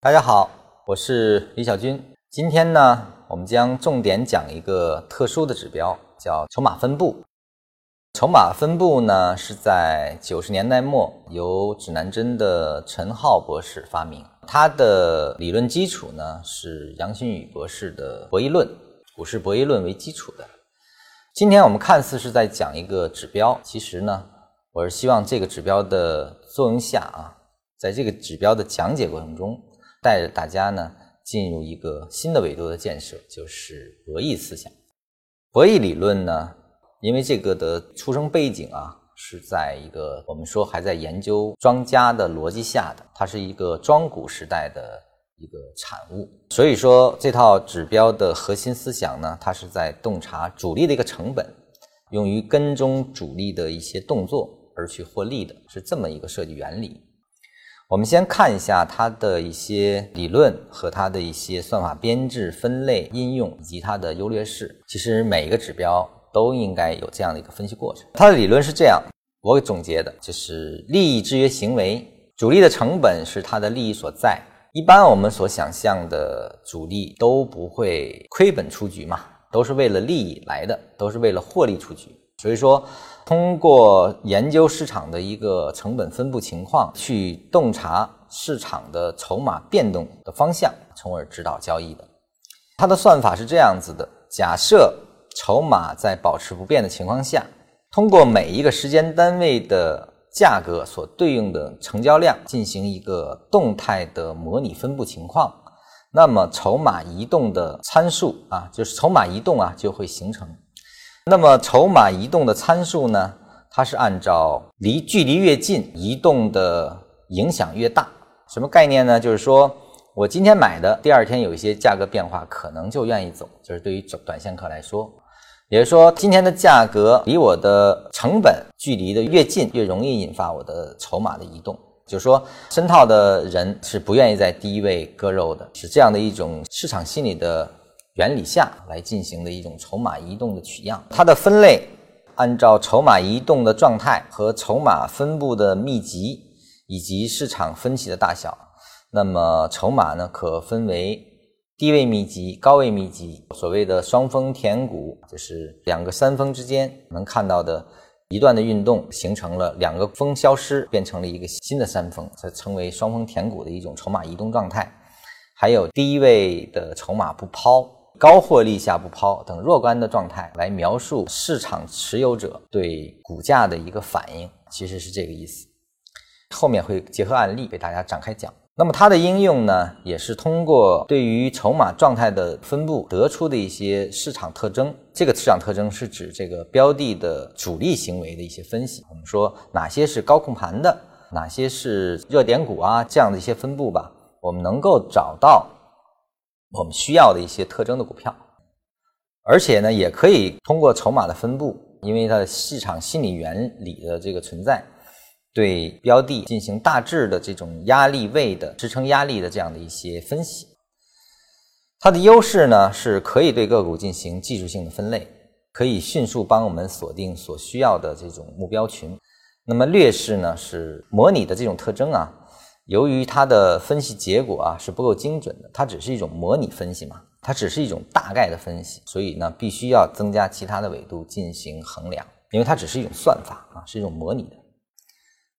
大家好，我是李小军。今天呢，我们将重点讲一个特殊的指标，叫筹码分布。筹码分布呢，是在九十年代末由指南针的陈浩博士发明，他的理论基础呢是杨新宇博士的博弈论，股市博弈论为基础的。今天我们看似是在讲一个指标，其实呢，我是希望这个指标的作用下啊，在这个指标的讲解过程中，带着大家呢进入一个新的维度的建设，就是博弈思想。博弈理论呢，因为这个的出生背景啊，是在一个我们说还在研究庄家的逻辑下的，它是一个庄股时代的。一个产物，所以说这套指标的核心思想呢，它是在洞察主力的一个成本，用于跟踪主力的一些动作而去获利的，是这么一个设计原理。我们先看一下它的一些理论和它的一些算法编制、分类、应用以及它的优劣势。其实每一个指标都应该有这样的一个分析过程。它的理论是这样，我总结的就是利益制约行为，主力的成本是它的利益所在。一般我们所想象的主力都不会亏本出局嘛，都是为了利益来的，都是为了获利出局。所以说，通过研究市场的一个成本分布情况，去洞察市场的筹码变动的方向，从而指导交易的。它的算法是这样子的：假设筹码在保持不变的情况下，通过每一个时间单位的。价格所对应的成交量进行一个动态的模拟分布情况，那么筹码移动的参数啊，就是筹码移动啊就会形成。那么筹码移动的参数呢，它是按照离距离越近，移动的影响越大。什么概念呢？就是说我今天买的，第二天有一些价格变化，可能就愿意走。就是对于短线客来说。也就是说，今天的价格离我的成本距离的越近，越容易引发我的筹码的移动。就是说，深套的人是不愿意在低位割肉的，是这样的一种市场心理的原理下来进行的一种筹码移动的取样。它的分类按照筹码移动的状态和筹码分布的密集以及市场分歧的大小，那么筹码呢可分为。低位密集、高位密集，所谓的双峰填谷，就是两个山峰之间能看到的一段的运动，形成了两个峰消失，变成了一个新的山峰，才称为双峰填谷的一种筹码移动状态。还有低位的筹码不抛、高获利下不抛等若干的状态，来描述市场持有者对股价的一个反应，其实是这个意思。后面会结合案例给大家展开讲。那么它的应用呢，也是通过对于筹码状态的分布得出的一些市场特征。这个市场特征是指这个标的的主力行为的一些分析。我们说哪些是高控盘的，哪些是热点股啊，这样的一些分布吧，我们能够找到我们需要的一些特征的股票。而且呢，也可以通过筹码的分布，因为它的市场心理原理的这个存在。对标的进行大致的这种压力位的支撑压力的这样的一些分析，它的优势呢是可以对个股进行技术性的分类，可以迅速帮我们锁定所需要的这种目标群。那么劣势呢是模拟的这种特征啊，由于它的分析结果啊是不够精准的，它只是一种模拟分析嘛，它只是一种大概的分析，所以呢必须要增加其他的维度进行衡量，因为它只是一种算法啊，是一种模拟的。